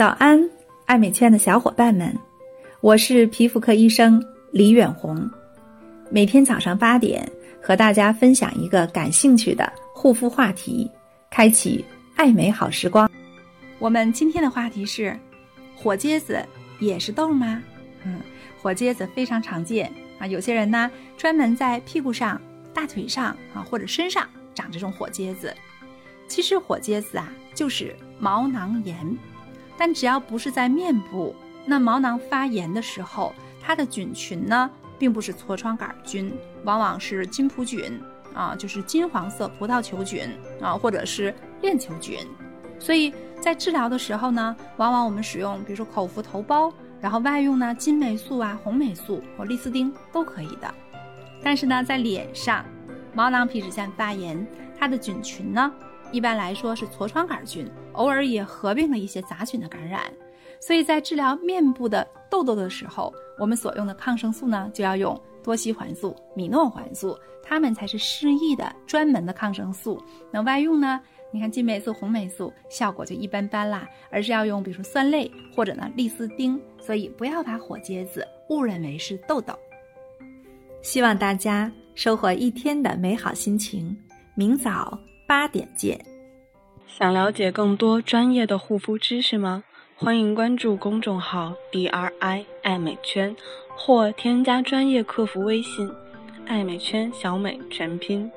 早安，爱美圈的小伙伴们，我是皮肤科医生李远红。每天早上八点，和大家分享一个感兴趣的护肤话题，开启爱美好时光。我们今天的话题是：火疖子也是痘吗？嗯，火疖子非常常见啊，有些人呢专门在屁股上、大腿上啊或者身上长这种火疖子。其实火疖子啊就是毛囊炎。但只要不是在面部，那毛囊发炎的时候，它的菌群呢，并不是痤疮杆菌，往往是金葡菌啊，就是金黄色葡萄球菌啊，或者是链球菌。所以在治疗的时候呢，往往我们使用，比如说口服头孢，然后外用呢金霉素啊、红霉素或利斯汀都可以的。但是呢，在脸上，毛囊皮脂腺发炎，它的菌群呢？一般来说是痤疮杆菌，偶尔也合并了一些杂菌的感染，所以在治疗面部的痘痘的时候，我们所用的抗生素呢就要用多西环素、米诺环素，它们才是适宜的专门的抗生素。那外用呢，你看金霉素、红霉素效果就一般般啦，而是要用比如说酸类或者呢利斯丁，所以不要把火疖子误认为是痘痘。希望大家收获一天的美好心情，明早。八点见。想了解更多专业的护肤知识吗？欢迎关注公众号 “D R I 爱美圈”或添加专业客服微信“爱美圈小美全拼”。